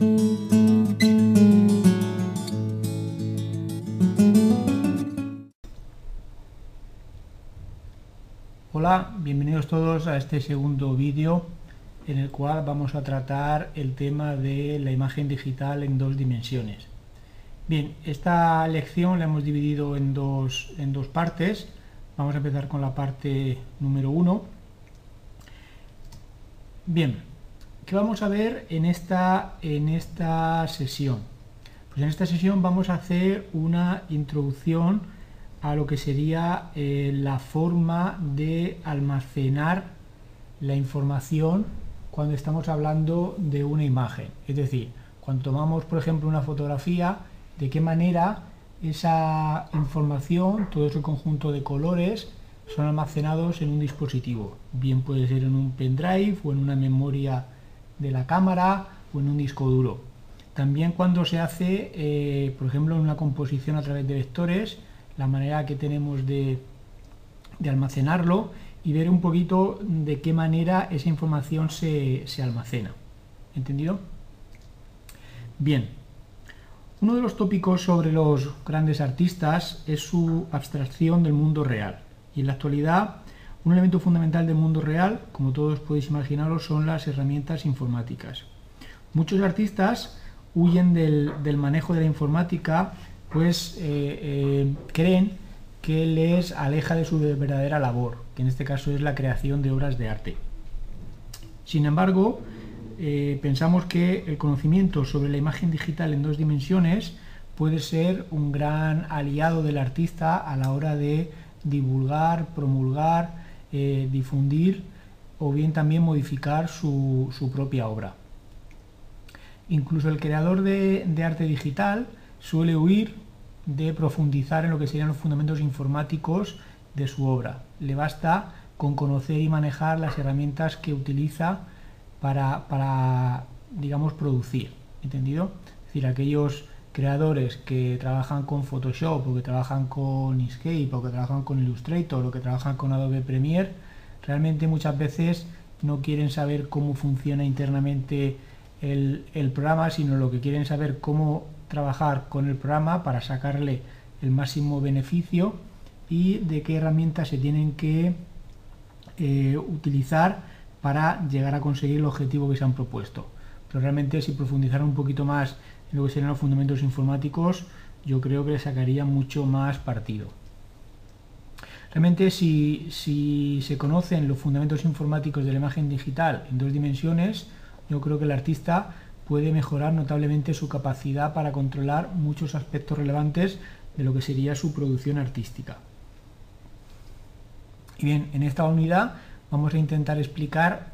Hola, bienvenidos todos a este segundo vídeo en el cual vamos a tratar el tema de la imagen digital en dos dimensiones. Bien, esta lección la hemos dividido en dos, en dos partes. Vamos a empezar con la parte número uno. Bien, ¿qué vamos a ver en esta, en esta sesión? Pues en esta sesión vamos a hacer una introducción a lo que sería eh, la forma de almacenar la información cuando estamos hablando de una imagen. Es decir, cuando tomamos, por ejemplo, una fotografía, de qué manera esa información, todo ese conjunto de colores, son almacenados en un dispositivo. Bien puede ser en un pendrive o en una memoria de la cámara o en un disco duro. También cuando se hace, eh, por ejemplo, en una composición a través de vectores, la manera que tenemos de, almacenarlo y ver un poquito de qué manera esa información se, almacena. ¿Entendido? Bien, uno de los tópicos sobre los grandes artistas es su abstracción del mundo real. Y en la actualidad, un elemento fundamental del mundo real, como todos podéis imaginaros, son las herramientas informáticas. Muchos artistas huyen del, del manejo de la informática pues eh, eh, creen que les aleja de su verdadera labor, que en este caso es la creación de obras de arte. Sin embargo, eh, pensamos que el conocimiento sobre la imagen digital en dos dimensiones puede ser un gran aliado del artista a la hora de divulgar, promulgar, difundir o bien también modificar su, propia obra. Incluso el creador de arte digital suele huir de profundizar en lo que serían los fundamentos informáticos de su obra. Le basta con conocer y manejar las herramientas que utiliza para, digamos, producir. ¿Entendido? Es decir, aquellos creadores que trabajan con Photoshop o que trabajan con Inkscape o que trabajan con Illustrator o que trabajan con Adobe Premiere, realmente muchas veces no quieren saber cómo funciona internamente el, el programa, sino lo que quieren saber cómo trabajar con el programa para sacarle el máximo beneficio y de qué herramientas se tienen que eh, utilizar para llegar a conseguir el objetivo que se han propuesto. Pero realmente si profundizaran un poquito más en lo que serían los fundamentos informáticos, yo creo que le sacaría mucho más partido. Realmente si, si se conocen los fundamentos informáticos de la imagen digital en dos dimensiones, yo creo que el artista puede mejorar notablemente su capacidad para controlar muchos aspectos relevantes de lo que sería su producción artística. Y bien, en esta unidad vamos a intentar explicar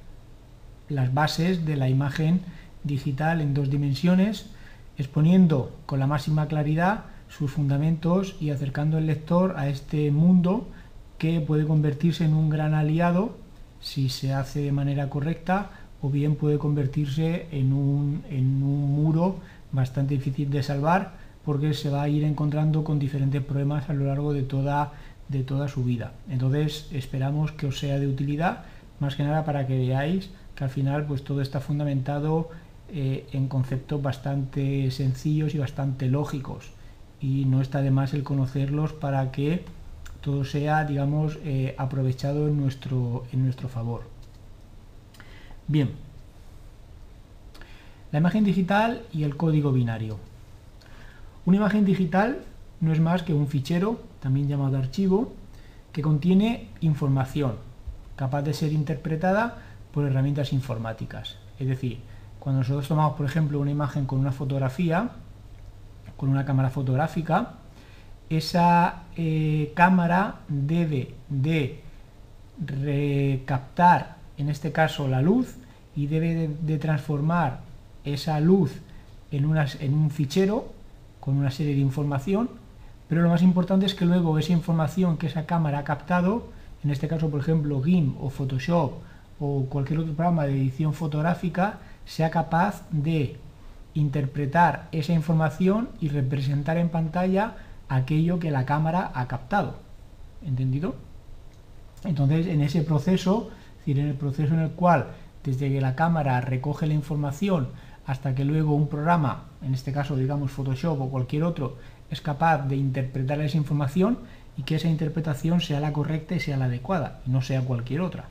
las bases de la imagen digital en dos dimensiones, exponiendo con la máxima claridad sus fundamentos y acercando al lector a este mundo que puede convertirse en un gran aliado si se hace de manera correcta o bien puede convertirse en un, muro bastante difícil de salvar porque se va a ir encontrando con diferentes problemas a lo largo de toda, de toda su vida. Entonces esperamos que os sea de utilidad, más que nada para que veáis que al final pues todo está fundamentado eh, en conceptos bastante sencillos y bastante lógicos y no está de más el conocerlos para que todo sea digamos eh, aprovechado en nuestro, en nuestro favor. Bien, la imagen digital y el código binario. Una imagen digital no es más que un fichero, también llamado archivo, que contiene información capaz de ser interpretada por herramientas informáticas. Es decir, cuando nosotros tomamos, por ejemplo, una imagen con una fotografía, con una cámara fotográfica, esa eh, cámara debe de recaptar en este caso la luz, y debe de, transformar esa luz en, en un fichero con una serie de información, pero lo más importante es que luego esa información que esa cámara ha captado, en este caso por ejemplo GIMP o Photoshop o cualquier otro programa de edición fotográfica, sea capaz de interpretar esa información y representar en pantalla aquello que la cámara ha captado. ¿Entendido? Entonces, en ese proceso decir, en el proceso en el cual desde que la cámara recoge la información hasta que luego un programa, en este caso digamos Photoshop o cualquier otro, es capaz de interpretar esa información, y que esa interpretación sea la correcta y sea la adecuada, y no sea cualquier otra.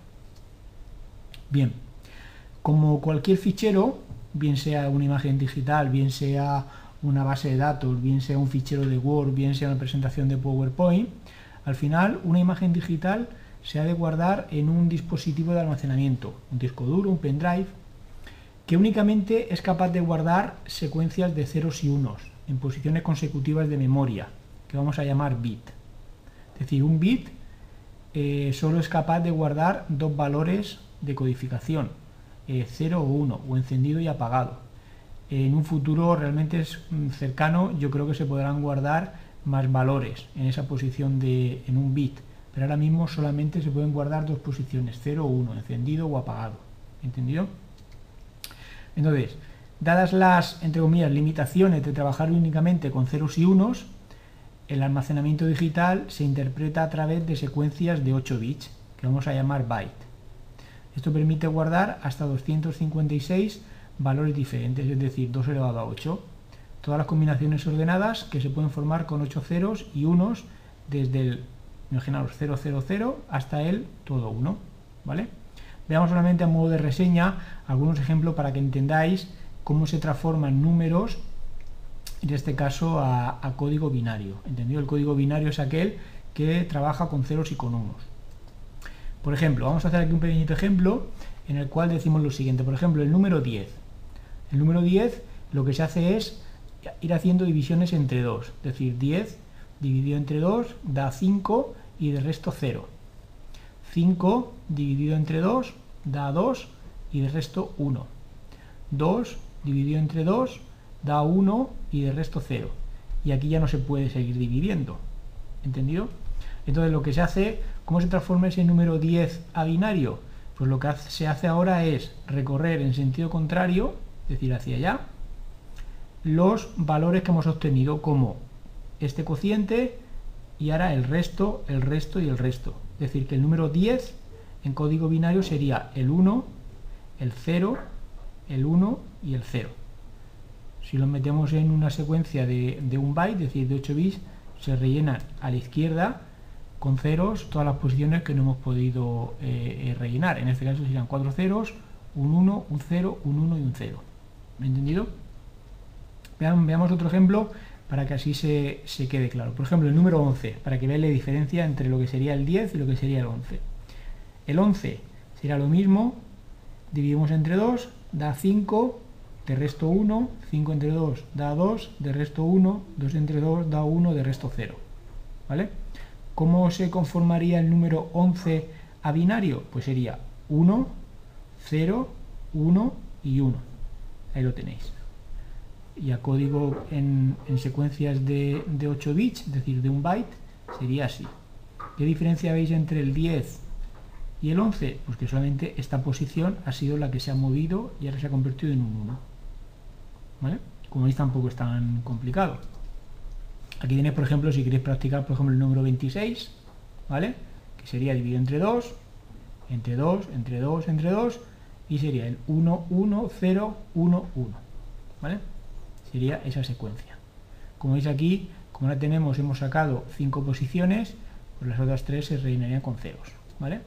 Bien, como cualquier fichero, bien sea una imagen digital, bien sea una base de datos, bien sea un fichero de Word, bien sea una presentación de PowerPoint, al final una imagen digital se ha de guardar en un dispositivo de almacenamiento, un disco duro, un pendrive, que únicamente es capaz de guardar secuencias de ceros y unos en posiciones consecutivas de memoria, que vamos a llamar bit. Es decir, un bit eh, solo es capaz de guardar dos valores de codificación, 0 eh, o 1, o encendido y apagado. En un futuro realmente mm, cercano yo creo que se podrán guardar más valores en esa posición de, en un bit, pero ahora mismo solamente se pueden guardar dos posiciones, 0 o 1, encendido o apagado. ¿Entendido? Entonces, dadas las, entre comillas, limitaciones de trabajar únicamente con ceros y unos, el almacenamiento digital se interpreta a través de secuencias de 8 bits, que vamos a llamar byte. Esto permite guardar hasta 256 valores diferentes, es decir, 2 elevado a 8. Todas las combinaciones ordenadas que se pueden formar con 8 ceros y unos desde el, imaginaos, 000 hasta el todo 1, ¿vale? Veamos solamente a modo de reseña algunos ejemplos para que entendáis cómo se transforman números, en este caso a, a código binario. ¿Entendido? El código binario es aquel que trabaja con ceros y con unos. Por ejemplo, vamos a hacer aquí un pequeñito ejemplo en el cual decimos lo siguiente. Por ejemplo, el número 10. El número 10 lo que se hace es ir haciendo divisiones entre 2. Es decir, 10 dividido entre 2 da 5 y de resto 0. 5 dividido entre 2 da 2 y de resto 1. 2 dividido entre 2 da 1 y de resto 0. Y aquí ya no se puede seguir dividiendo. ¿Entendido? Entonces lo que se hace, ¿cómo se transforma ese número 10 a binario? Pues lo que se hace ahora es recorrer en sentido contrario, es decir, hacia allá, los valores que hemos obtenido como este cociente y ahora el resto, el resto y el resto. Es decir, que el número 10 en código binario sería el 1, el 0, el 1 y el 0. Si lo metemos en una secuencia de, un byte, es decir, de 8 bits, se rellenan a la izquierda con ceros todas las posiciones que no hemos podido eh, eh, rellenar. En este caso serían 4 ceros, un 1, un 0, un 1 y un 0. ¿Me entendido? veamos otro ejemplo para que así se, quede claro. Por ejemplo, el número 11, para que veáis la diferencia entre lo que sería el 10 y lo que sería el 11. El 11 será lo mismo, dividimos entre 2, da 5, de resto 1, 5 entre 2 da 2, de resto 1, 2 entre 2 da 1, de resto 0. ¿Vale? ¿Cómo se conformaría el número 11 a binario? Pues sería 1, 0, 1 y 1. Ahí lo tenéis y a código en, secuencias de, 8 bits, es decir, de un byte, sería así. ¿Qué diferencia veis entre el 10 y el 11? Pues que solamente esta posición ha sido la que se ha movido y ahora se ha convertido en un 1. ¿Vale? Como veis tampoco es tan complicado. Aquí tenéis, por ejemplo, si queréis practicar, por ejemplo, el número 26, ¿vale? Que sería dividido entre 2, entre 2, entre 2, entre 2, y sería el 1, 1, 0, 1, 1, ¿vale? sería esa secuencia. Como veis aquí, como ahora tenemos, hemos sacado 5 posiciones, pues las otras 3 se rellenarían con ceros. ¿vale?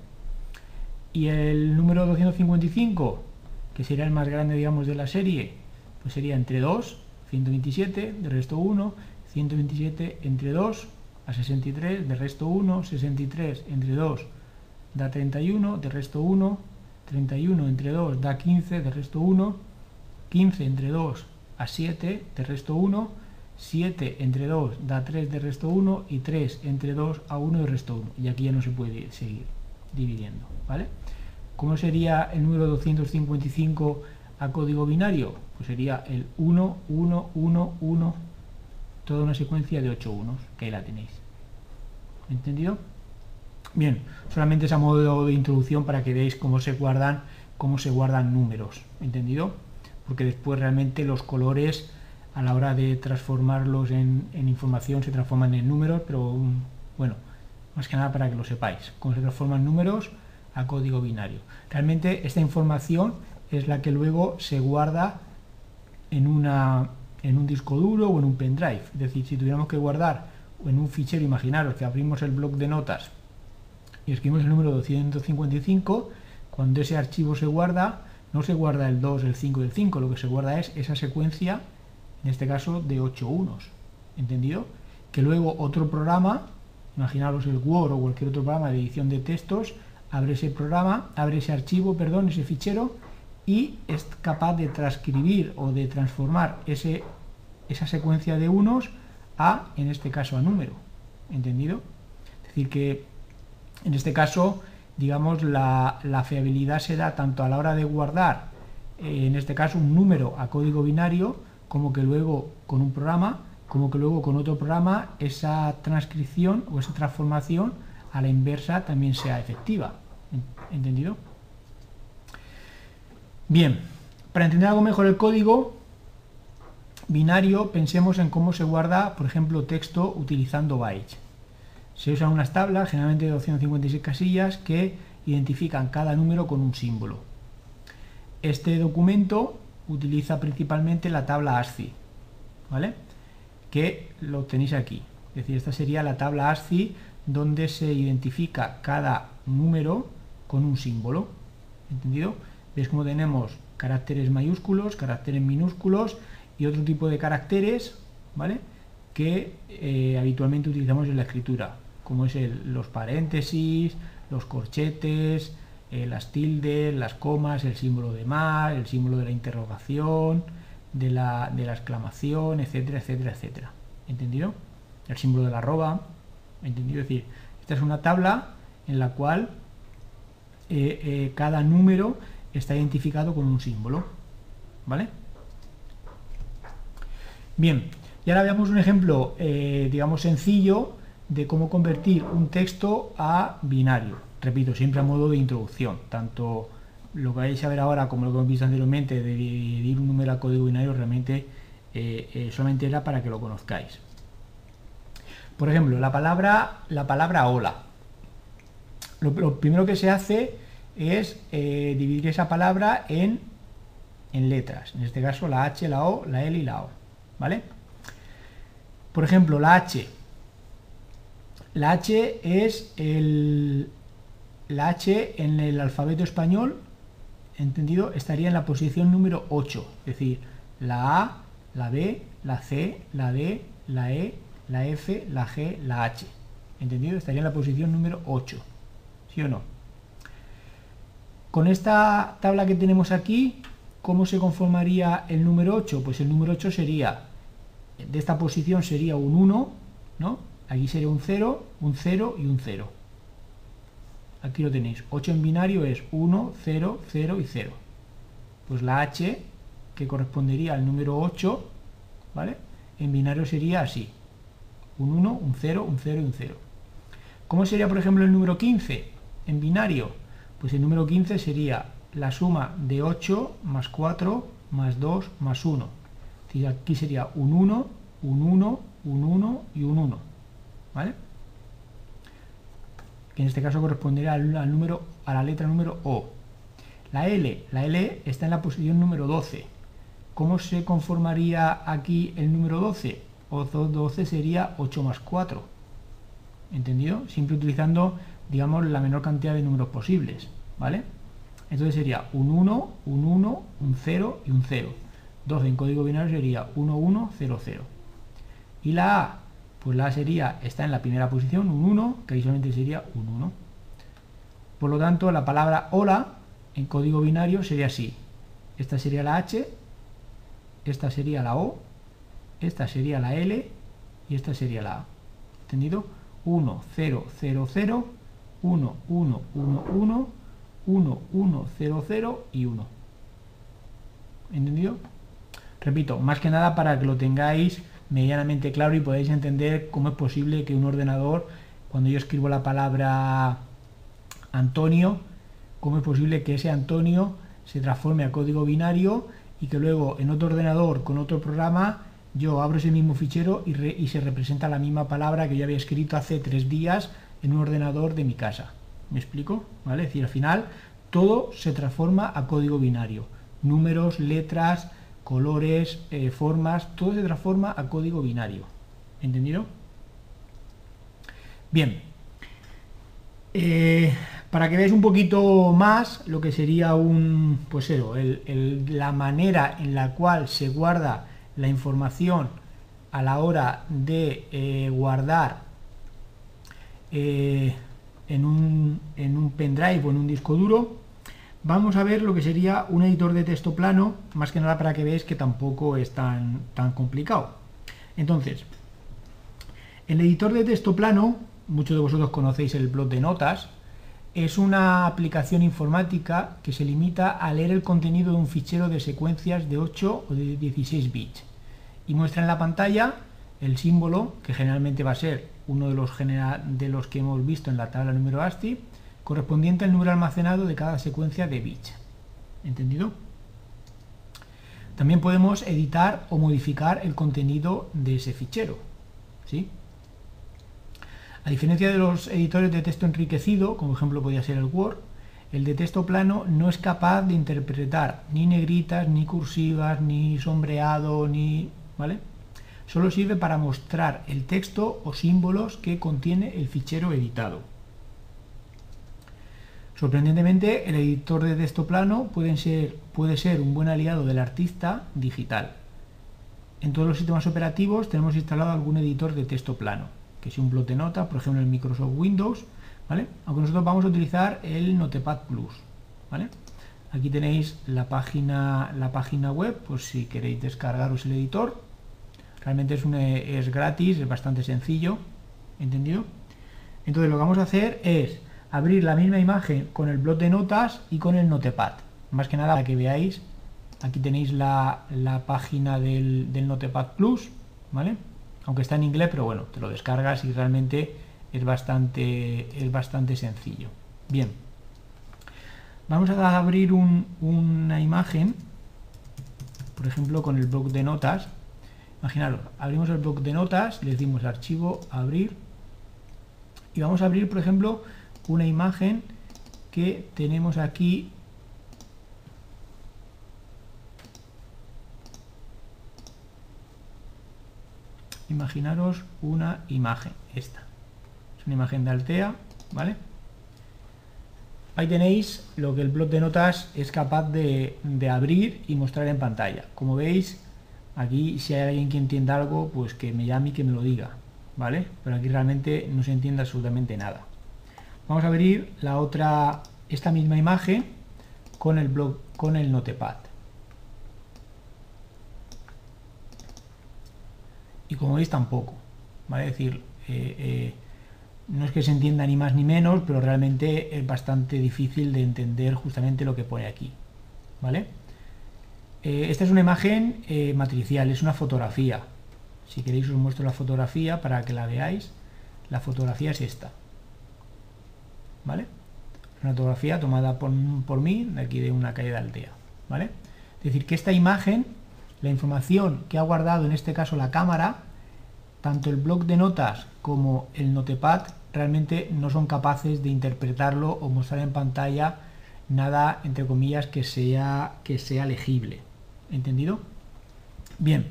Y el número 255, que sería el más grande digamos de la serie, pues sería entre 2, 127, de resto 1, 127 entre 2 a 63, de resto 1, 63 entre 2 da 31, de resto 1, 31 entre 2 da 15, de resto 1, 15 entre 2 a 7 de resto 1, 7 entre 2 da 3 de resto 1 y 3 entre 2 a 1 de resto 1. Y aquí ya no se puede seguir dividiendo. ¿vale? ¿Cómo sería el número 255 a código binario? Pues sería el 1, 1, 1, 1, toda una secuencia de 8 unos, que ahí la tenéis. ¿Entendido? Bien, solamente es a modo de introducción para que veáis cómo se guardan, cómo se guardan números. ¿Entendido? porque después realmente los colores a la hora de transformarlos en, información se transforman en números, pero mm, bueno, más que nada para que lo sepáis, cómo se transforman números a código binario. Realmente esta información es la que luego se guarda en, una, en un disco duro o en un pendrive. Es decir, si tuviéramos que guardar en un fichero, imaginaros que abrimos el bloc de notas y escribimos el número 255, cuando ese archivo se guarda, no se guarda el 2, el 5 y el 5, lo que se guarda es esa secuencia, en este caso de 8 unos, ¿entendido? Que luego otro programa, imaginaros el Word o cualquier otro programa de edición de textos, abre ese programa, abre ese archivo, perdón, ese fichero y es capaz de transcribir o de transformar ese, esa secuencia de unos a, en este caso, a número. ¿Entendido? Es decir, que en este caso, digamos, la, fiabilidad se da tanto a la hora de guardar, eh, en este caso, un número a código binario, como que luego con un programa, como que luego con otro programa, esa transcripción o esa transformación a la inversa también sea efectiva. ¿Entendido? Bien, para entender algo mejor el código binario, pensemos en cómo se guarda, por ejemplo, texto utilizando bytes. Se usan unas tablas, generalmente de 256 casillas, que identifican cada número con un símbolo. Este documento utiliza principalmente la tabla ASCII, ¿vale? Que lo tenéis aquí. Es decir, esta sería la tabla ASCII donde se identifica cada número con un símbolo. ¿Entendido? Veis como tenemos caracteres mayúsculos, caracteres minúsculos y otro tipo de caracteres, ¿vale? Que eh, habitualmente utilizamos en la escritura, como es los paréntesis, los corchetes, eh, las tildes, las comas, el símbolo de más, el símbolo de la interrogación, de la, exclamación, etcétera, etcétera, etcétera. ¿Entendido? El símbolo de la arroba. ¿Entendido? Es decir, esta es una tabla en la cual eh, cada número está identificado con un símbolo. ¿Vale? Bien, y ahora veamos un ejemplo, eh, digamos, sencillo de cómo convertir un texto a binario. Repito, siempre a modo de introducción. Tanto lo que vais a ver ahora como lo que hemos visto anteriormente de dividir un número a código binario realmente solamente era para que lo conozcáis. Por ejemplo, la palabra, la palabra hola. Lo, primero que se hace es eh, dividir esa palabra en, en letras. En este caso la H, la O, la L y la O. ¿Vale? Por ejemplo, la H. La H es el, la H en el alfabeto español, entendido, estaría en la posición número 8. Es decir, la A, la B, la C, la D, la E, la F, la G, la H. ¿Entendido? Estaría en la posición número 8. ¿Sí o no? Con esta tabla que tenemos aquí, ¿cómo se conformaría el número 8? Pues el número 8 sería, de esta posición sería un 1, ¿no? Aquí sería un 0, un 0 y un 0. Aquí lo tenéis. 8 en binario es 1, 0, 0 y 0. Pues la H, que correspondería al número 8, ¿vale? En binario sería así un 1, un 0, un 0 y un 0. ¿Cómo sería, por ejemplo, el número 15 en binario? Pues el número 15 sería la suma de 8 más 4 más 2 más 1. Aquí sería un 1, un 1, un 1 y un 1. ¿Vale? Que en este caso correspondería al, número, a la letra número O. La L, la L está en la posición número 12. ¿Cómo se conformaría aquí el número 12? o 12 sería 8 más 4. ¿Entendido? Siempre utilizando, digamos, la menor cantidad de números posibles. ¿Vale? Entonces sería un 1, un 1, un 0 y un 0. 12 en código binario sería 1, 1, 0, 0. Y la A, pues la A sería, está en la primera posición, un 1, que ahí solamente sería un 1. Por lo tanto, la palabra hola en código binario sería así. Esta sería la H, esta sería la O esta sería la L y esta sería la A. ¿Entendido? 1, 0, 0, 0, 1, 1, 1, 1, 1, 1, 0, 0 y 1. ¿Entendido? Repito, más que nada para que lo tengáis medianamente claro y podáis entender cómo es posible que un ordenador, cuando yo escribo la palabra Antonio, cómo es posible que ese Antonio se transforme a código binario y que luego en otro ordenador con otro programa yo abro ese mismo fichero y, se representa la misma palabra que yo había escrito hace tres días en un ordenador de mi casa. ¿Me explico? ¿Vale? Es decir, al final todo se transforma a código binario. Números, letras, colores, eh, formas, todo se transforma a código binario. ¿Entendido? Bien. Eh, para que veáis un poquito más lo que sería un, pues eso, la manera en la cual se guarda la información a la hora de eh, guardar eh, en, un, en un pendrive o en un disco duro, vamos a ver lo que sería un editor de texto plano, más que nada para que veáis que tampoco es tan, tan complicado. Entonces, el editor de texto plano, muchos de vosotros conocéis el blog de notas, es una aplicación informática que se limita a leer el contenido de un fichero de secuencias de 8 o de 16 bits y muestra en la pantalla el símbolo, que generalmente va a ser uno de los, de los que hemos visto en la tabla número ASCII, correspondiente al número almacenado de cada secuencia de bits. ¿Entendido? También podemos editar o modificar el contenido de ese fichero. ¿sí? A diferencia de los editores de texto enriquecido, como ejemplo podría ser el Word, el de texto plano no es capaz de interpretar ni negritas, ni cursivas, ni sombreado, ni... ¿vale? Solo sirve para mostrar el texto o símbolos que contiene el fichero editado. Sorprendentemente, el editor de texto plano puede ser, un buen aliado del artista digital. En todos los sistemas operativos tenemos instalado algún editor de texto plano, que es un blog de notas, por ejemplo en Microsoft Windows, ¿vale? Aunque nosotros vamos a utilizar el Notepad Plus, ¿vale? Aquí tenéis la página, la página web, pues si queréis descargaros el editor, realmente es, es gratis, es bastante sencillo, ¿entendido? Entonces lo que vamos a hacer es abrir la misma imagen con el blog de notas y con el Notepad. Más que nada para que veáis, aquí tenéis la, página del, Notepad Plus, ¿vale? Aunque está en inglés, pero bueno, te lo descargas y realmente es bastante, es bastante sencillo. Bien, vamos a abrir una imagen, por ejemplo, con el blog de notas. Imaginaros, abrimos el blog de notas, le decimos archivo, abrir, y vamos a abrir, por ejemplo, una imagen que tenemos aquí imaginaros una imagen esta. Es una imagen de Altea vale ahí tenéis lo que el blog de notas es capaz de, de abrir y mostrar en pantalla. Como veis aquí si hay alguien que entienda algo pues que me llame y que me lo diga vale pero aquí realmente no se entiende absolutamente nada Vamos a abrir la otra, esta misma imagen con el blog, con el Notepad. Y como veis tampoco, ¿vale? Es decir, eh, eh, no es que se entienda ni más ni menos, pero realmente es bastante difícil de entender justamente lo que pone aquí, ¿vale? Eh, esta es una imagen matricial, es una fotografía. Si queréis os muestro la fotografía para que la veáis. La fotografía es esta. ¿vale? Una fotografía tomada por, mí, de aquí de una calle de Altea, ¿vale? Es decir, que esta imagen, la información que ha guardado en este caso la cámara, tanto el blog de notas como el notepad realmente no son capaces de interpretarlo o mostrar en pantalla nada, entre comillas, que sea, que sea legible. ¿Entendido? Bien,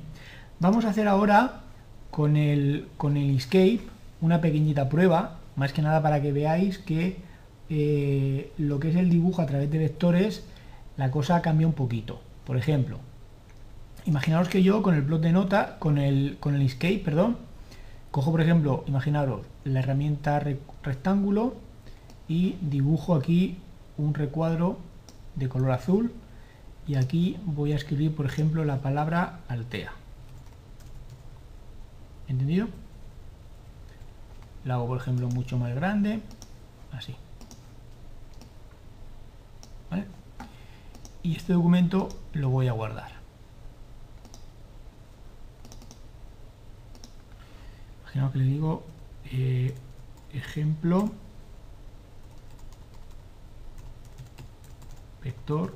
vamos a hacer ahora con el, con el Escape una pequeñita prueba, más que nada para que veáis que eh, lo que es el dibujo a través de vectores, la cosa cambia un poquito. Por ejemplo, imaginaos que yo con el blog de nota, con el, con el escape, perdón, cojo por ejemplo, imaginaros la herramienta rectángulo y dibujo aquí un recuadro de color azul y aquí voy a escribir por ejemplo la palabra altea. ¿Entendido? La hago por ejemplo mucho más grande, así. y este documento lo voy a guardar. Imagino que le digo eh, ejemplo vector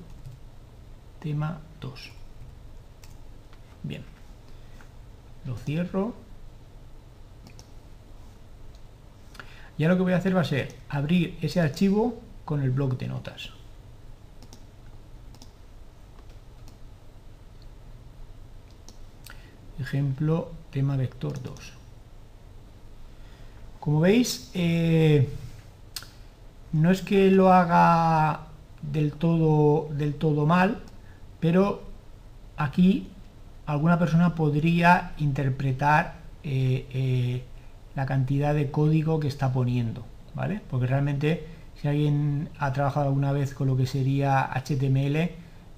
tema 2. Bien, lo cierro. Ya lo que voy a hacer va a ser abrir ese archivo con el bloc de notas. ejemplo tema vector 2 Como veis, eh, no es que lo haga del todo, del todo mal, pero aquí alguna persona podría interpretar eh, eh, la cantidad de código que está poniendo, ¿vale? Porque realmente si alguien ha trabajado alguna vez con lo que sería HTML,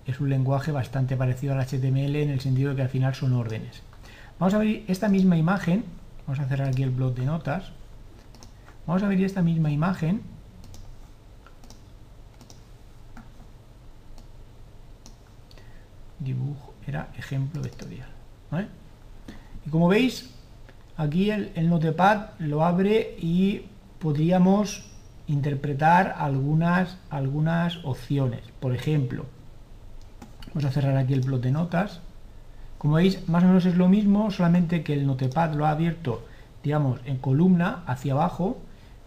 es un lenguaje bastante parecido al HTML en el sentido de que al final son órdenes. Vamos a ver esta misma imagen, vamos a cerrar aquí el blog de notas, vamos a ver esta misma imagen dibujo, era ejemplo vectorial. Y como veis, aquí el, el, Notepad lo abre y podríamos interpretar algunas, algunas opciones. Por ejemplo, vamos a cerrar aquí el blog de notas. Como veis, más o menos es lo mismo, solamente que el Notepad lo ha abierto, digamos, en columna hacia abajo,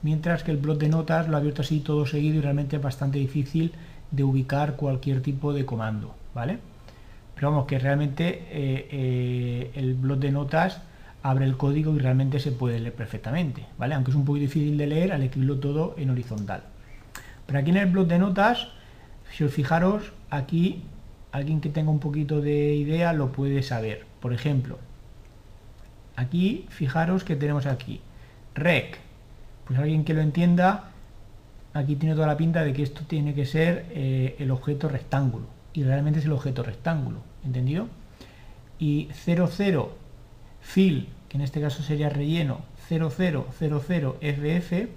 mientras que el blog de notas lo ha abierto así todo seguido y realmente es bastante difícil de ubicar cualquier tipo de comando, ¿vale? Pero vamos, que realmente eh, eh, el blog de notas abre el código y realmente se puede leer perfectamente, ¿vale? Aunque es un poco difícil de leer al escribirlo todo en horizontal. Pero aquí en el blog de notas, si os fijaros, aquí alguien que tenga un poquito de idea lo puede saber. Por ejemplo, aquí fijaros que tenemos aquí rec. Pues alguien que lo entienda, aquí tiene toda la pinta de que esto tiene que ser eh, el objeto rectángulo y realmente es el objeto rectángulo, ¿entendido? Y 00 fill, que en este caso sería relleno, 0000 FF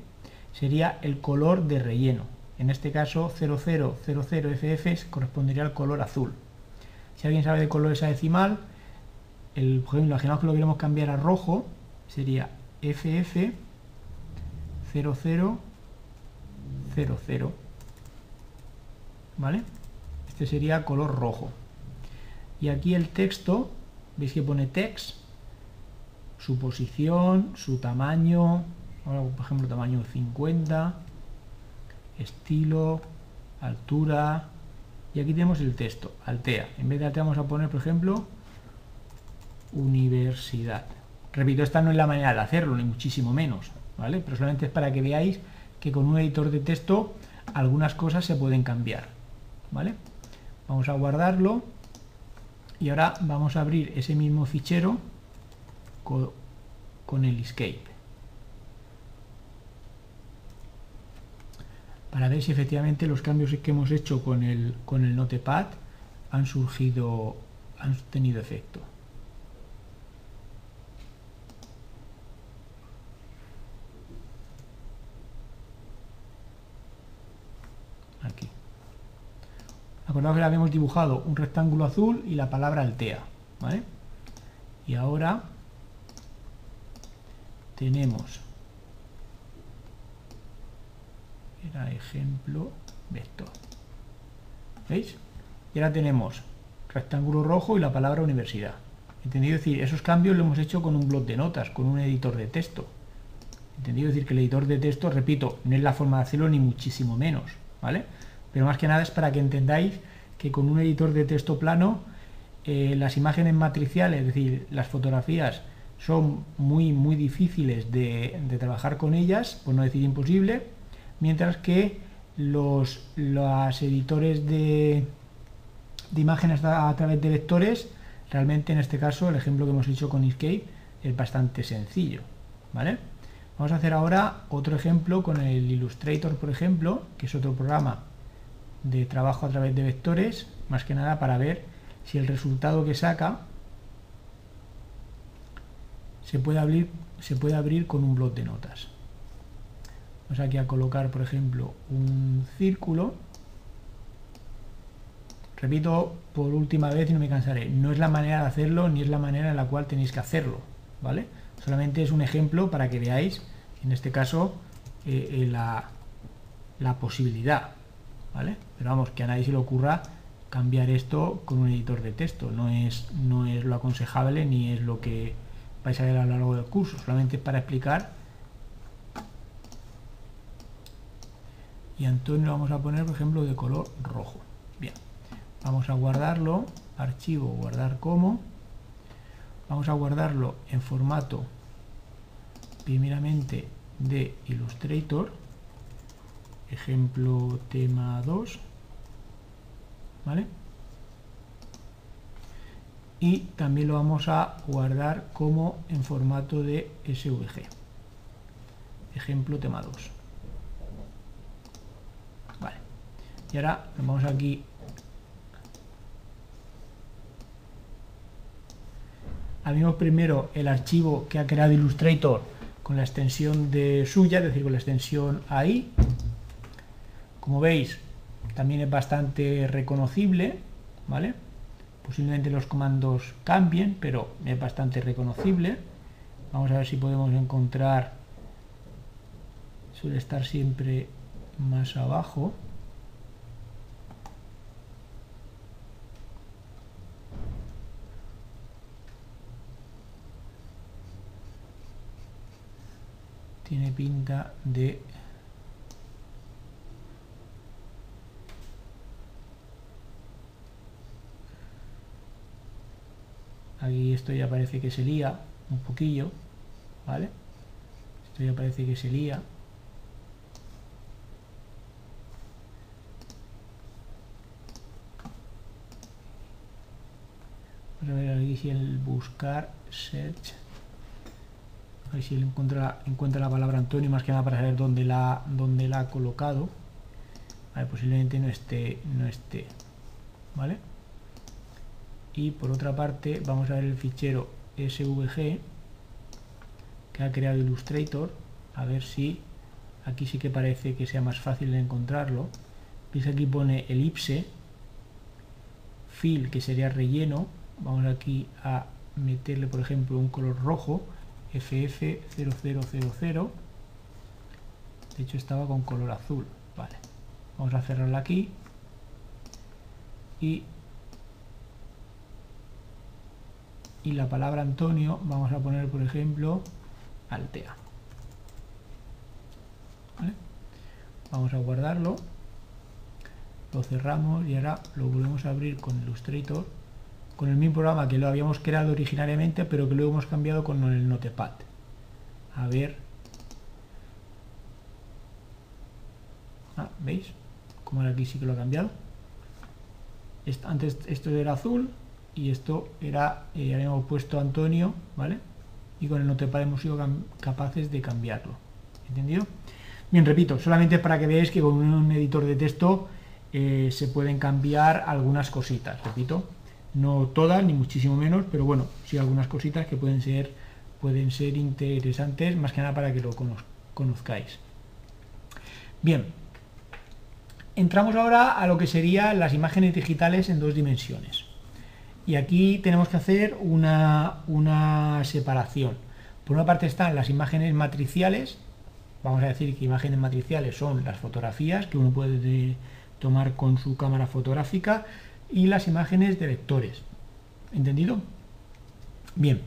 sería el color de relleno. En este caso 0000 FF correspondería al color azul. Si alguien sabe de color esa decimal, el, por ejemplo, imaginaos que lo queremos cambiar a rojo, sería FF 0000. ¿Vale? Este sería color rojo. Y aquí el texto, veis que pone text, su posición, su tamaño, por ejemplo tamaño 50, estilo, altura, y aquí tenemos el texto, Altea. En vez de Altea vamos a poner, por ejemplo, universidad. Repito, esta no es la manera de hacerlo, ni muchísimo menos, ¿vale? Pero solamente es para que veáis que con un editor de texto algunas cosas se pueden cambiar, ¿vale? Vamos a guardarlo y ahora vamos a abrir ese mismo fichero con, el escape. Para ver si efectivamente los cambios que hemos hecho con el, con el Notepad han surgido, han tenido efecto. Acordaos que le habíamos dibujado un rectángulo azul y la palabra Altea. ¿vale? Y ahora tenemos era ejemplo vector. ¿Veis? Y ahora tenemos rectángulo rojo y la palabra universidad. ¿Entendido? Decir, esos cambios lo hemos hecho con un blog de notas, con un editor de texto. ¿Entendido? Decir, que el editor de texto, repito, no es la forma de hacerlo ni muchísimo menos, ¿vale? Pero más que nada es para que entendáis que con un editor de texto plano eh, las imágenes matriciales, es decir, las fotografías son muy muy difíciles de, trabajar con ellas, por no decir imposible, mientras que los, editores de, de imágenes a, través de vectores, realmente en este caso el ejemplo que hemos hecho con Inkscape es bastante sencillo, ¿vale? Vamos a hacer ahora otro ejemplo con el Illustrator, por ejemplo, que es otro programa de trabajo a través de vectores, más que nada para ver si el resultado que saca se puede abrir, se puede abrir con un blog de notas. Vamos aquí a colocar, por ejemplo, un círculo. Repito por última vez y no me cansaré, no es la manera de hacerlo ni es la manera en la cual tenéis que hacerlo, ¿vale? Solamente es un ejemplo para que veáis, en este caso, eh, eh, la posibilidad pero vamos, que a nadie se le ocurra cambiar esto con un editor de texto, no es, no es lo aconsejable ni es lo que vais a ver a lo largo del curso, solamente para explicar. Y Antonio lo vamos a poner, por ejemplo, de color rojo. Bien, vamos a guardarlo, archivo, guardar como. Vamos a guardarlo en formato primeramente de Illustrator, ejemplo tema 2, ¿vale? Y también lo vamos a guardar como en formato de SVG. Ejemplo tema 2. Vale. Y ahora nos vamos aquí abrimos primero el archivo que ha creado Illustrator con la extensión de suya, es decir, con la extensión AI. Como veis, también es bastante reconocible, ¿vale? Posiblemente los comandos cambien, pero es bastante reconocible. Vamos a ver si podemos encontrar... Suele estar siempre más abajo. tiene pinta de aquí esto ya parece que se lía un poquillo vale esto ya parece que se lía vamos a ver aquí si el buscar search a ver si él encuentra, encuentra la palabra Antonio, más que nada para saber dónde la, dónde la ha colocado. posiblemente no esté, no esté. ¿Vale? Y por otra parte, vamos a ver el fichero SVG que ha creado Illustrator. A ver si aquí sí que parece que sea más fácil de encontrarlo. Veis aquí pone elipse, fill que sería relleno. Vamos aquí a meterle, por ejemplo, un color rojo FF0000 de hecho estaba con color azul vale vamos a cerrarla aquí y y la palabra Antonio vamos a poner por ejemplo Altea vamos a guardarlo lo cerramos y ahora lo volvemos a abrir con Illustrator con el mismo programa que lo habíamos creado originariamente, pero que lo hemos cambiado con el Notepad. A ver. Ah, ¿Veis? Como aquí sí que lo ha cambiado. Antes esto era azul y esto era, eh, habíamos puesto Antonio, ¿vale? Y con el Notepad hemos sido capaces de cambiarlo. ¿Entendido? Bien, repito, solamente para que veáis que con un editor de texto eh, se pueden cambiar algunas cositas. Repito, no todas ni muchísimo menos pero bueno sí algunas cositas que pueden ser pueden ser interesantes más que nada para que lo conozcáis bien entramos ahora a lo que serían las imágenes digitales en dos dimensiones y aquí tenemos que hacer una, una separación por una parte están las imágenes matriciales vamos a decir que imágenes matriciales son las fotografías que uno puede tomar con su cámara fotográfica y las imágenes de vectores. ¿Entendido? Bien.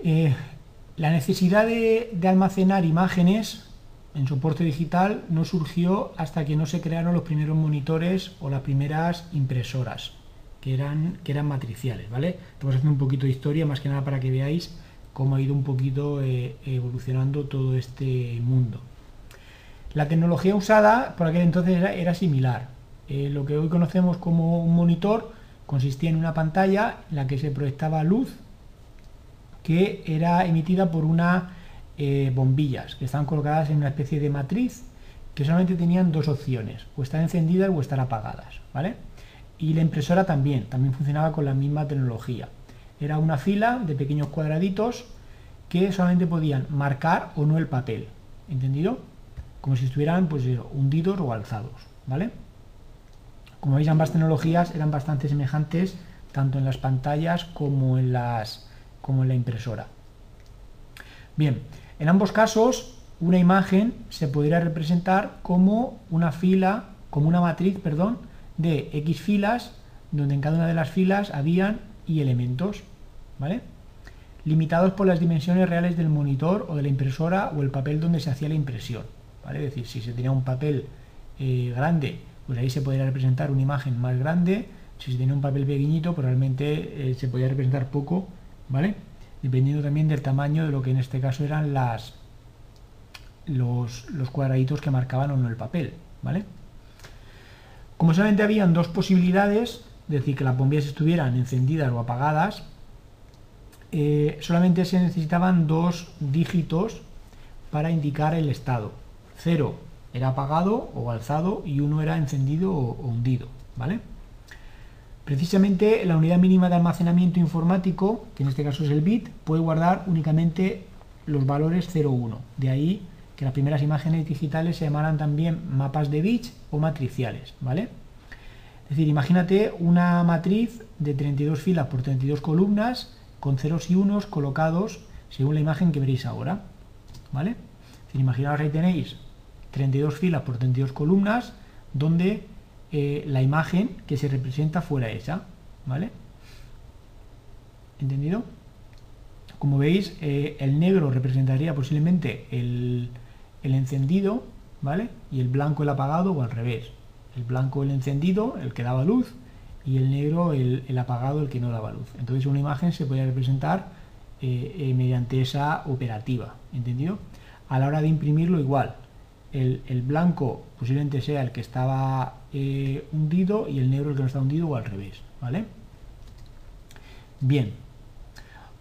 Eh, la necesidad de, almacenar imágenes en soporte digital no surgió hasta que no se crearon los primeros monitores o las primeras impresoras, que eran, que eran matriciales, ¿vale? A hacer un poquito de historia, más que nada para que veáis cómo ha ido un poquito eh, evolucionando todo este mundo. La tecnología usada por aquel entonces era similar, eh, lo que hoy conocemos como un monitor consistía en una pantalla en la que se proyectaba luz que era emitida por unas eh, bombillas que estaban colocadas en una especie de matriz que solamente tenían dos opciones, o estar encendidas o estar apagadas, ¿vale? Y la impresora también, también funcionaba con la misma tecnología. Era una fila de pequeños cuadraditos que solamente podían marcar o no el papel, ¿entendido? Como si estuvieran pues, hundidos o alzados, ¿vale? Como veis, ambas tecnologías eran bastante semejantes tanto en las pantallas como en, las, como en la impresora. Bien, en ambos casos una imagen se podría representar como una fila, como una matriz, perdón, de X filas, donde en cada una de las filas habían y elementos, ¿vale? Limitados por las dimensiones reales del monitor o de la impresora o el papel donde se hacía la impresión, ¿vale? Es decir, si se tenía un papel eh, grande pues ahí se podría representar una imagen más grande, si se tiene un papel pequeñito, probablemente eh, se podría representar poco, ¿vale? Dependiendo también del tamaño de lo que en este caso eran las, los, los cuadraditos que marcaban o no el papel, ¿vale? Como solamente habían dos posibilidades, es decir, que las bombillas estuvieran encendidas o apagadas, eh, solamente se necesitaban dos dígitos para indicar el estado. Cero era apagado o alzado y uno era encendido o, hundido, ¿vale? Precisamente la unidad mínima de almacenamiento informático, que en este caso es el bit, puede guardar únicamente los valores 0, 1. De ahí que las primeras imágenes digitales se llamaran también mapas de bits o matriciales, ¿vale? Es decir, imagínate una matriz de 32 filas por 32 columnas con ceros y unos colocados según la imagen que veréis ahora, ¿vale? Imaginaos ahí tenéis 32 filas por 32 columnas donde eh, la imagen que se representa fuera esa, ¿vale? ¿Entendido? Como veis, eh, el negro representaría posiblemente el, encendido, ¿vale? Y el blanco el apagado o al revés. El blanco el encendido, el que daba luz, y el negro el, apagado, el que no daba luz. Entonces una imagen se puede representar eh, mediante esa operativa, ¿entendido? A la hora de imprimirlo igual, el, blanco posiblemente sea el que estaba eh, hundido y el negro el que no está hundido o al revés, ¿vale? Bien.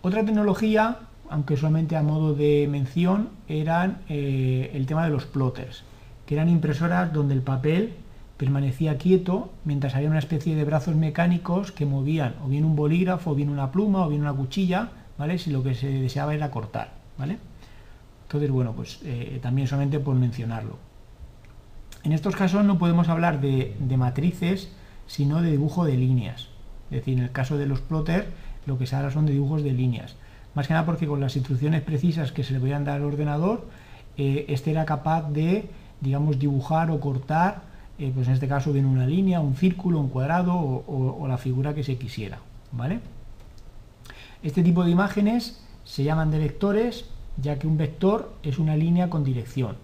Otra tecnología, aunque solamente a modo de mención, eran eh, el tema de los plotters, que eran impresoras donde el papel permanecía quieto mientras había una especie de brazos mecánicos que movían o bien un bolígrafo, o bien una pluma, o bien una cuchilla, ¿vale? Si lo que se deseaba era cortar, ¿vale? Entonces, bueno, pues eh, también solamente por mencionarlo. En estos casos no podemos hablar de, matrices, sino de dibujo de líneas. Es decir, en el caso de los plotter, lo que se hará son de dibujos de líneas. Más que nada porque con las instrucciones precisas que se le podían dar al ordenador, eh, este era capaz de, digamos, dibujar o cortar, eh, pues en este caso bien una línea, un círculo, un cuadrado o, la figura que se quisiera. ¿vale? Este tipo de imágenes se llaman de vectores ya que un vector es una línea con dirección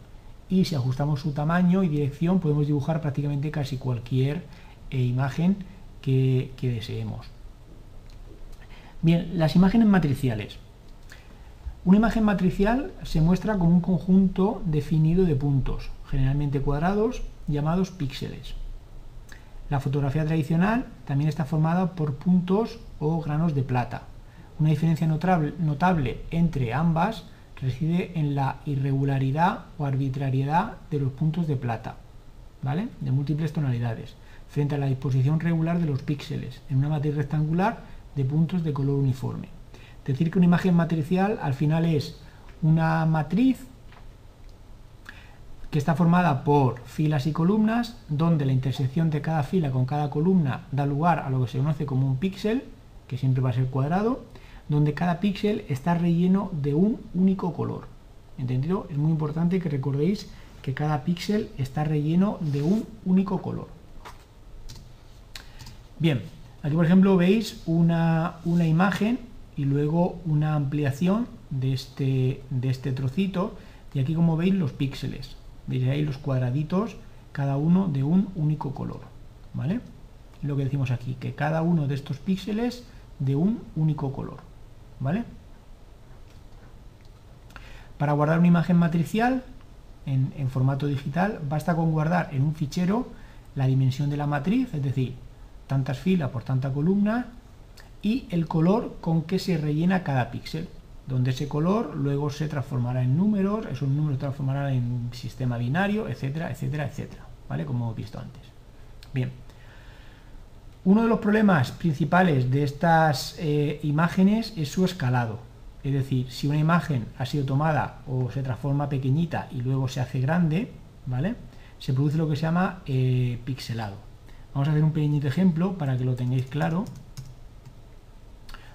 y si ajustamos su tamaño y dirección podemos dibujar prácticamente casi cualquier eh, imagen que, deseemos. Bien, las imágenes matriciales. Una imagen matricial se muestra como un conjunto definido de puntos, generalmente cuadrados, llamados píxeles. La fotografía tradicional también está formada por puntos o granos de plata. Una diferencia notable entre ambas reside en la irregularidad o arbitrariedad de los puntos de plata, ¿vale? De múltiples tonalidades, frente a la disposición regular de los píxeles en una matriz rectangular de puntos de color uniforme. Decir que una imagen matricial al final es una matriz que está formada por filas y columnas, donde la intersección de cada fila con cada columna da lugar a lo que se conoce como un píxel, que siempre va a ser cuadrado, donde cada píxel está relleno de un único color. ¿Entendido? Es muy importante que recordéis que cada píxel está relleno de un único color. Bien, aquí por ejemplo veis una, imagen y luego una ampliación de este, de este trocito y aquí como veis los píxeles. Veis ahí los cuadraditos, cada uno de un único color. ¿Vale? Lo que decimos aquí, que cada uno de estos píxeles de un único color. ¿vale? Para guardar una imagen matricial en, formato digital, basta con guardar en un fichero la dimensión de la matriz, es decir, tantas filas por tanta columna, y el color con que se rellena cada píxel, donde ese color luego se transformará en números, esos números transformarán en sistema binario, etcétera, etcétera, etcétera, ¿vale? Como hemos visto antes. Bien. Uno de los problemas principales de estas eh, imágenes es su escalado. Es decir, si una imagen ha sido tomada o se transforma pequeñita y luego se hace grande, ¿vale? Se produce lo que se llama eh, pixelado. Vamos a hacer un pequeñito ejemplo para que lo tengáis claro.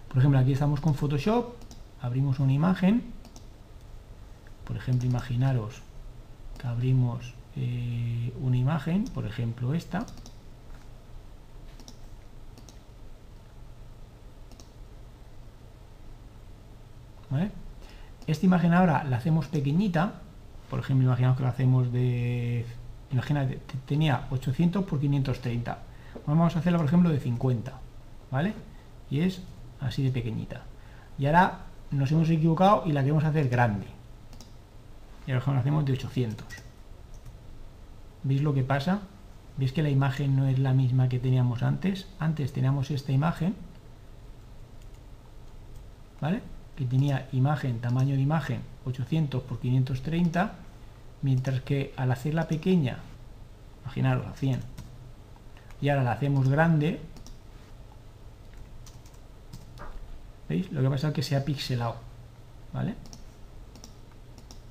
Por ejemplo, aquí estamos con Photoshop, abrimos una imagen. Por ejemplo, imaginaros que abrimos eh, una imagen, por ejemplo esta. Esta imagen ahora la hacemos pequeñita, por ejemplo, imaginamos que la hacemos de... Imagínate, tenía 800 por 530. Vamos a hacerla, por ejemplo, de 50, ¿vale? Y es así de pequeñita. Y ahora nos hemos equivocado y la queremos hacer grande. y ahora lo hacemos de 800. ¿Veis lo que pasa? ¿Veis que la imagen no es la misma que teníamos antes? Antes teníamos esta imagen, ¿vale? Que tenía imagen, tamaño de imagen 800 por 530, mientras que al hacerla pequeña, imaginaros a 100, y ahora la hacemos grande, ¿veis? Lo que pasa es que se ha pixelado, ¿vale?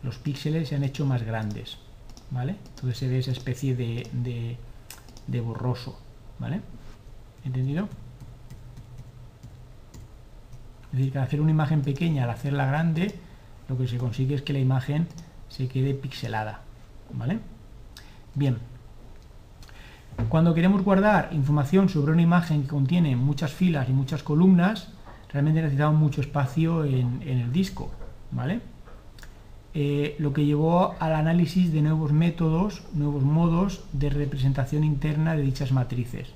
Los píxeles se han hecho más grandes, ¿vale? Entonces se ve esa especie de, de, borroso, ¿vale? ¿Entendido? Es decir, que al hacer una imagen pequeña, al hacerla grande, lo que se consigue es que la imagen se quede pixelada, ¿vale? Bien, cuando queremos guardar información sobre una imagen que contiene muchas filas y muchas columnas, realmente necesitamos mucho espacio en, el disco, ¿vale? Eh, lo que llevó al análisis de nuevos métodos, nuevos modos de representación interna de dichas matrices,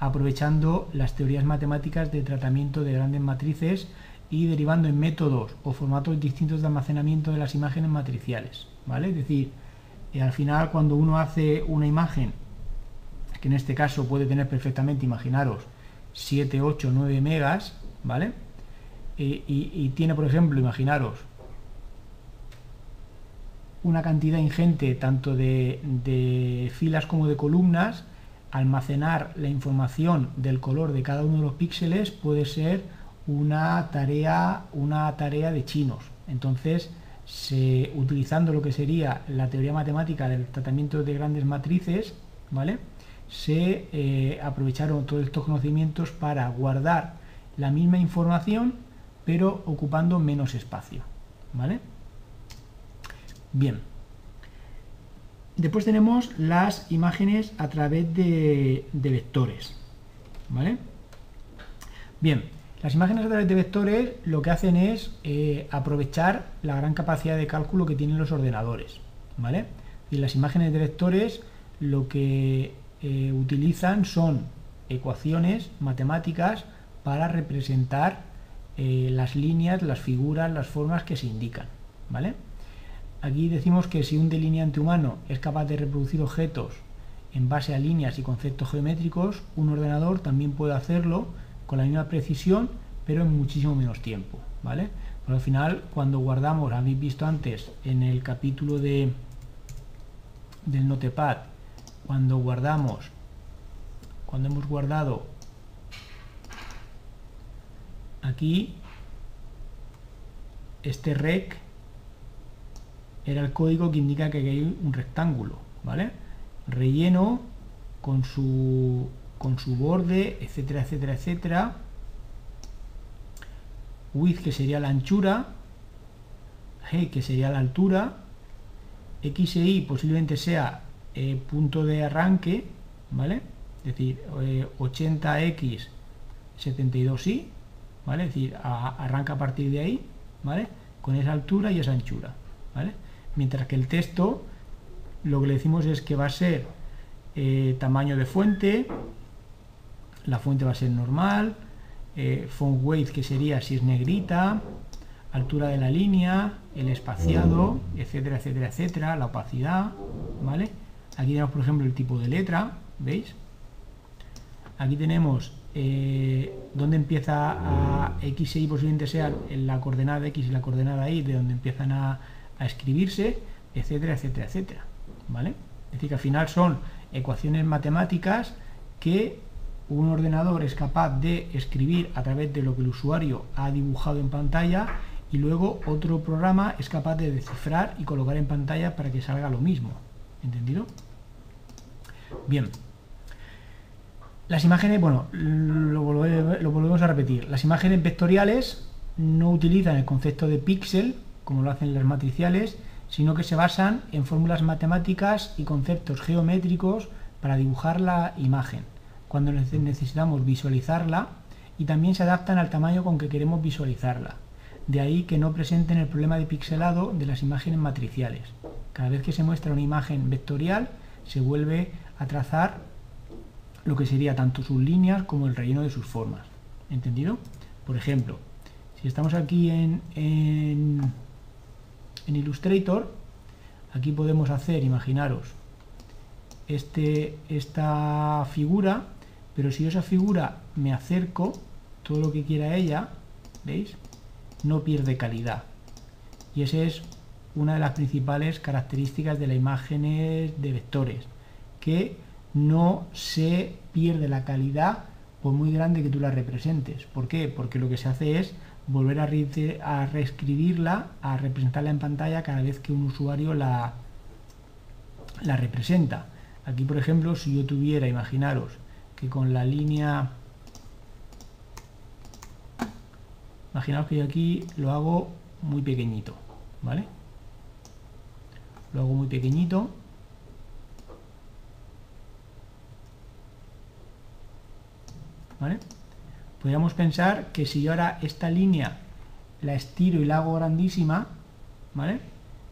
aprovechando las teorías matemáticas de tratamiento de grandes matrices y derivando en métodos o formatos distintos de almacenamiento de las imágenes matriciales, ¿vale? Es decir, eh, al final cuando uno hace una imagen que en este caso puede tener perfectamente, imaginaros, 7, 8, 9 megas, ¿vale? y, tiene, por ejemplo, imaginaros, una cantidad ingente tanto de, filas como de columnas, almacenar la información del color de cada uno de los píxeles puede ser una tarea, una tarea de chinos. Entonces, utilizando lo que sería la teoría matemática del tratamiento de grandes matrices, ¿vale? se eh, aprovecharon todos estos conocimientos para guardar la misma información pero ocupando menos espacio ¿vale? bien después tenemos las imágenes a través de, vectores ¿vale? bien las imágenes a través de vectores lo que hacen es eh, aprovechar la gran capacidad de cálculo que tienen los ordenadores ¿vale? y las imágenes de vectores lo que eh, utilizan son ecuaciones matemáticas para representar eh, las líneas, las figuras, las formas que se indican. ¿vale? Aquí decimos que si un delineante humano es capaz de reproducir objetos en base a líneas y conceptos geométricos, un ordenador también puede hacerlo con la misma precisión, pero en muchísimo menos tiempo. ¿vale? al final, cuando guardamos, habéis visto antes en el capítulo de, del Notepad, cuando guardamos, cuando hemos guardado aquí este rec era el código que indica que hay un rectángulo, ¿vale? Relleno con su con su borde, etcétera, etcétera, etcétera. Width que sería la anchura, G que sería la altura, X e Y posiblemente sea eh, punto de arranque, ¿vale? Es decir, 80x eh, 72y, ¿vale? Es decir, arranca a partir de ahí, ¿vale? Con esa altura y esa anchura, ¿vale? Mientras que el texto, lo que le decimos es que va a ser eh, tamaño de fuente, la fuente va a ser normal, font weight que sería si es negrita, altura de la línea, el espaciado, etcétera, etcétera, etcétera, la opacidad, ¿vale? Aquí tenemos, por ejemplo, el tipo de letra, ¿veis? Aquí tenemos eh, donde empieza a x e y posiblemente sea la coordenada x y la coordenada y, de donde empiezan a, escribirse, etcétera, etcétera, etcétera. ¿Vale? Es decir, que al final son ecuaciones matemáticas que un ordenador es capaz de escribir a través de lo que el usuario ha dibujado en pantalla y luego otro programa es capaz de descifrar y colocar en pantalla para que salga lo mismo. ¿Entendido? Bien. Las imágenes, bueno, lo, volvemos a repetir. Las imágenes vectoriales no utilizan el concepto de píxel, como lo hacen las matriciales, sino que se basan en fórmulas matemáticas y conceptos geométricos para dibujar la imagen, cuando necesitamos visualizarla, y también se adaptan al tamaño con que queremos visualizarla. De ahí que no presenten el problema de pixelado de las imágenes matriciales. Cada vez que se muestra una imagen vectorial, se vuelve a trazar lo que sería tanto sus líneas como el relleno de sus formas. ¿Entendido? Por ejemplo, si estamos aquí en, en, Illustrator, aquí podemos hacer, imaginaros, este, esta figura, pero si esa figura me acerco, todo lo que quiera ella, ¿veis? No pierde calidad. Y esa es una de las principales características de las imágenes de vectores, que no se pierde la calidad por muy grande que tú la representes. ¿Por qué? Porque lo que se hace es volver a, reescribirla, a representarla en pantalla cada vez que un usuario la, la representa. Aquí, por ejemplo, si yo tuviera, imaginaros, que con la línea... Imaginaos que yo aquí lo hago muy pequeñito, ¿vale? Lo hago muy pequeñito. ¿Vale? Podríamos pensar que si yo ahora esta línea la estiro y la hago grandísima, ¿vale?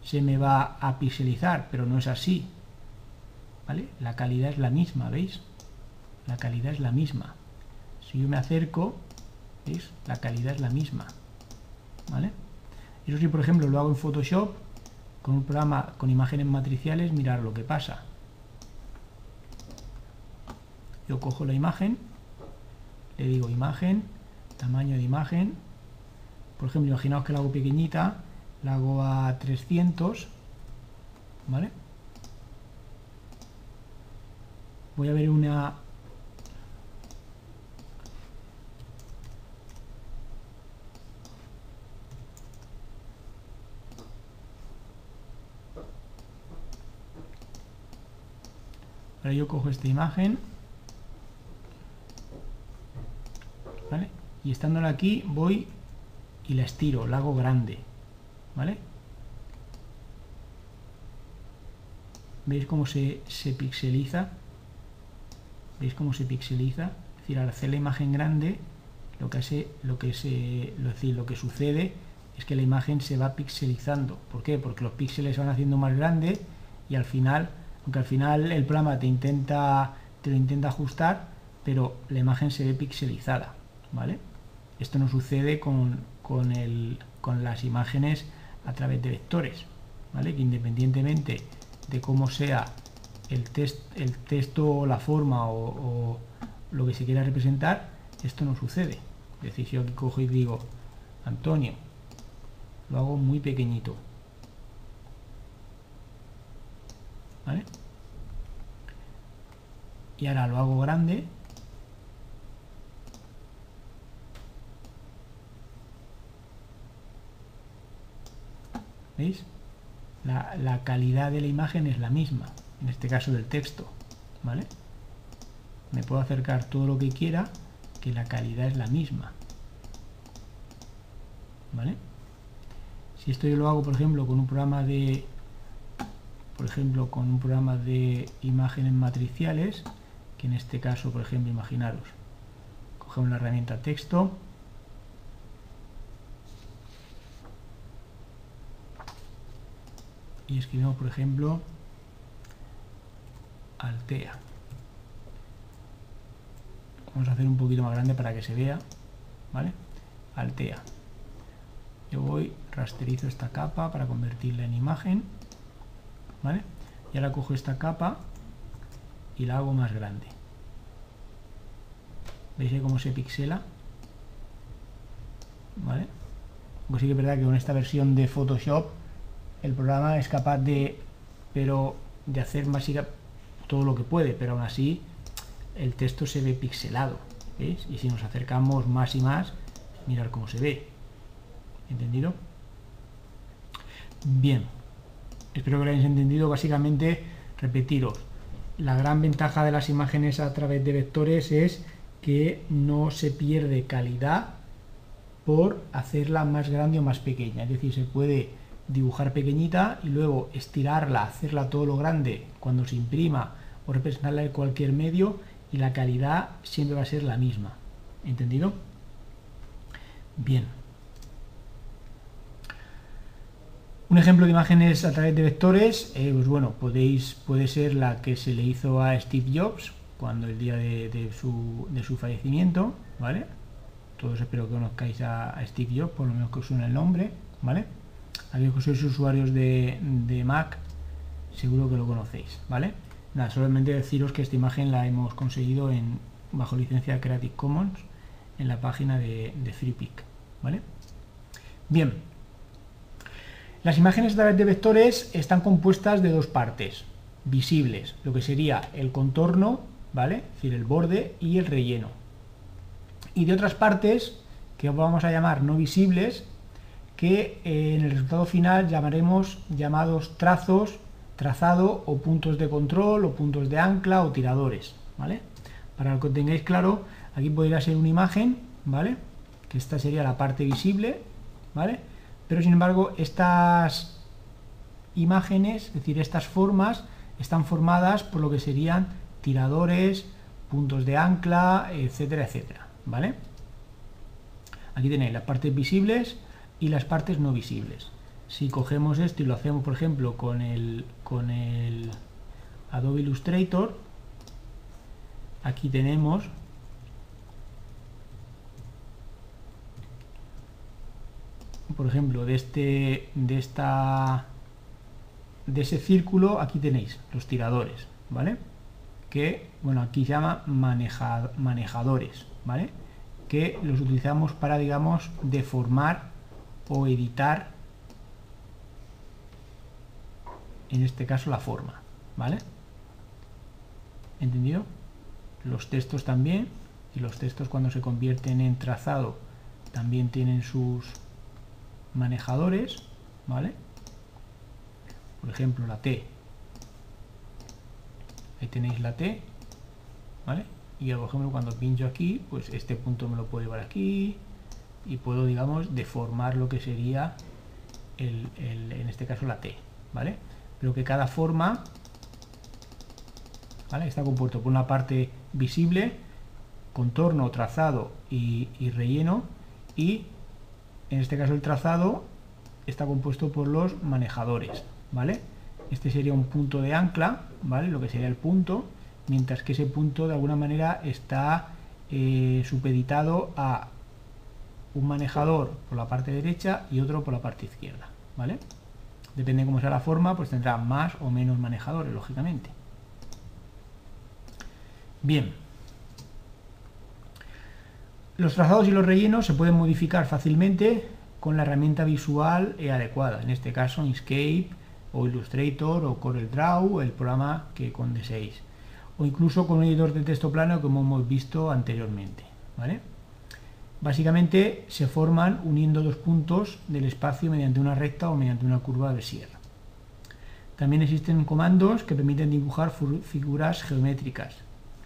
Se me va a pixelizar, pero no es así. ¿vale? La calidad es la misma, ¿veis? La calidad es la misma. Si yo me acerco, ¿veis? La calidad es la misma, ¿vale? Eso si, por ejemplo, lo hago en Photoshop, con un programa con imágenes matriciales, mirar lo que pasa. Yo cojo la imagen, le digo imagen, tamaño de imagen, por ejemplo, imaginaos que la hago pequeñita, la hago a 300, ¿vale? voy a ver una ahora yo cojo esta imagen y estándola aquí voy y la estiro, la hago grande ¿vale? ¿veis cómo se, pixeliza? ¿Veis cómo se pixeliza? Es decir, al hacer la imagen grande, lo que, hace, lo que, se, lo, que sucede es que la imagen se va pixelizando. ¿Por qué? Porque los píxeles van haciendo más grandes y al final, aunque al final el programa te intenta te lo intenta ajustar, pero la imagen se ve pixelizada, Esto no sucede con, con, el, con las imágenes a través de vectores, ¿vale? Que independientemente de cómo sea el, el texto o la forma o, lo que se quiera representar, esto no sucede. Es decir, si yo aquí cojo y digo, Antonio, lo hago muy pequeñito. ¿Vale? Y ahora lo hago grande. La calidad de la imagen es la misma en este caso del texto, ¿vale? Me puedo acercar todo lo que quiera, que la calidad es la misma, ¿vale? Si esto yo lo hago, por ejemplo, con un programa de, por ejemplo, con un programa de imágenes matriciales, que en este caso, por ejemplo, imaginaros, cogemos la herramienta texto, y escribimos, por ejemplo, Altea. Vamos a hacer un poquito más grande para que se vea, ¿vale? Altea. Yo voy, rasterizo esta capa para convertirla en imagen, ¿vale? Y ahora cojo esta capa y la hago más grande. ¿Veis cómo se pixela? ¿Vale? Pues sí que es verdad que con esta versión de Photoshop el programa es capaz de, pero de hacer más todo lo que puede, pero aún así el texto se ve pixelado. ¿veis? Y si nos acercamos más y más, mirar cómo se ve. ¿Entendido? Bien. Espero que lo hayáis entendido. Básicamente, repetiros, la gran ventaja de las imágenes a través de vectores es que no se pierde calidad por hacerla más grande o más pequeña. Es decir, se puede dibujar pequeñita y luego estirarla, hacerla todo lo grande cuando se imprima o representarla en cualquier medio y la calidad siempre va a ser la misma. ¿Entendido? Bien. Un ejemplo de imágenes a través de vectores, eh, pues bueno, podéis, puede ser la que se le hizo a Steve Jobs cuando el día de, su, fallecimiento, ¿vale? Todos espero que conozcáis a, Steve Jobs, por lo menos que os suene el nombre, ¿vale? Aquellos que sois usuarios de, de Mac, seguro que lo conocéis, ¿vale? Nada, solamente deciros que esta imagen la hemos conseguido en, bajo licencia Creative Commons en la página de, de FreePic, ¿vale? Bien, las imágenes través de vectores están compuestas de dos partes visibles, lo que sería el contorno, ¿vale? Es decir, el borde y el relleno. Y de otras partes, que vamos a llamar no visibles, que eh, en el resultado final llamaremos llamados trazos, trazado o puntos de control o puntos de ancla o tiradores, ¿vale? Para que tengáis claro, aquí podría ser una imagen, ¿vale? Que esta sería la parte visible, ¿vale? Pero sin embargo, estas imágenes, es decir, estas formas, están formadas por lo que serían tiradores, puntos de ancla, etcétera, etcétera, ¿vale? Aquí tenéis las partes visibles y las partes no visibles. Si cogemos esto y lo hacemos, por ejemplo, con el, con el Adobe Illustrator, aquí tenemos por ejemplo, de este de esta de ese círculo aquí tenéis los tiradores, ¿vale? Que, bueno, aquí se llama manejadores, ¿vale? Que los utilizamos para, digamos, deformar o editar, en este caso, la forma, ¿vale? ¿Entendido? Los textos también, y los textos cuando se convierten en trazado también tienen sus manejadores, ¿vale? por ejemplo la T ahí tenéis la T ¿vale? y por ejemplo cuando pincho aquí pues este punto me lo puedo llevar aquí y puedo digamos deformar lo que sería el, en este caso la T ¿vale? pero que cada forma ¿vale? está compuesto por una parte visible contorno, trazado y, y relleno y en este caso el trazado está compuesto por los manejadores ¿vale? Este sería un punto de ancla, ¿vale? Lo que sería el punto, mientras que ese punto de alguna manera está eh, supeditado a un manejador por la parte derecha y otro por la parte izquierda, ¿vale? Depende de cómo sea la forma, pues tendrá más o menos manejadores, lógicamente. Bien. Los trazados y los rellenos se pueden modificar fácilmente con la herramienta visual adecuada, en este caso Inkscape, o Illustrator o Corel Draw, el programa que con deseéis. O incluso con un editor de texto plano como hemos visto anteriormente. ¿vale? Básicamente se forman uniendo dos puntos del espacio mediante una recta o mediante una curva de sierra. También existen comandos que permiten dibujar figuras geométricas.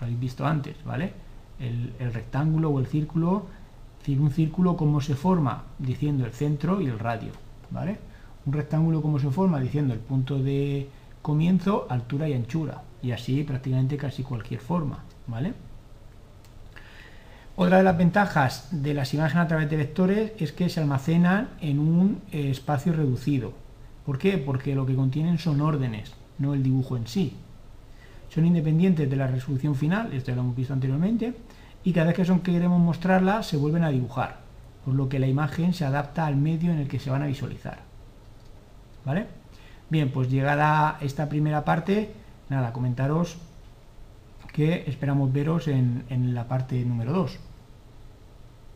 Lo habéis visto antes, ¿vale? El, el rectángulo o el círculo, un círculo cómo se forma, diciendo el centro y el radio, ¿vale? un rectángulo como se forma diciendo el punto de comienzo, altura y anchura y así prácticamente casi cualquier forma, ¿vale? Otra de las ventajas de las imágenes a través de vectores es que se almacenan en un eh, espacio reducido. ¿Por qué? Porque lo que contienen son órdenes, no el dibujo en sí. Son independientes de la resolución final, esto ya lo hemos visto anteriormente, y cada vez que son que queremos mostrarla se vuelven a dibujar, por lo que la imagen se adapta al medio en el que se van a visualizar. ¿vale? Bien, pues llegada esta primera parte, nada, comentaros que esperamos veros en, en la parte número 2.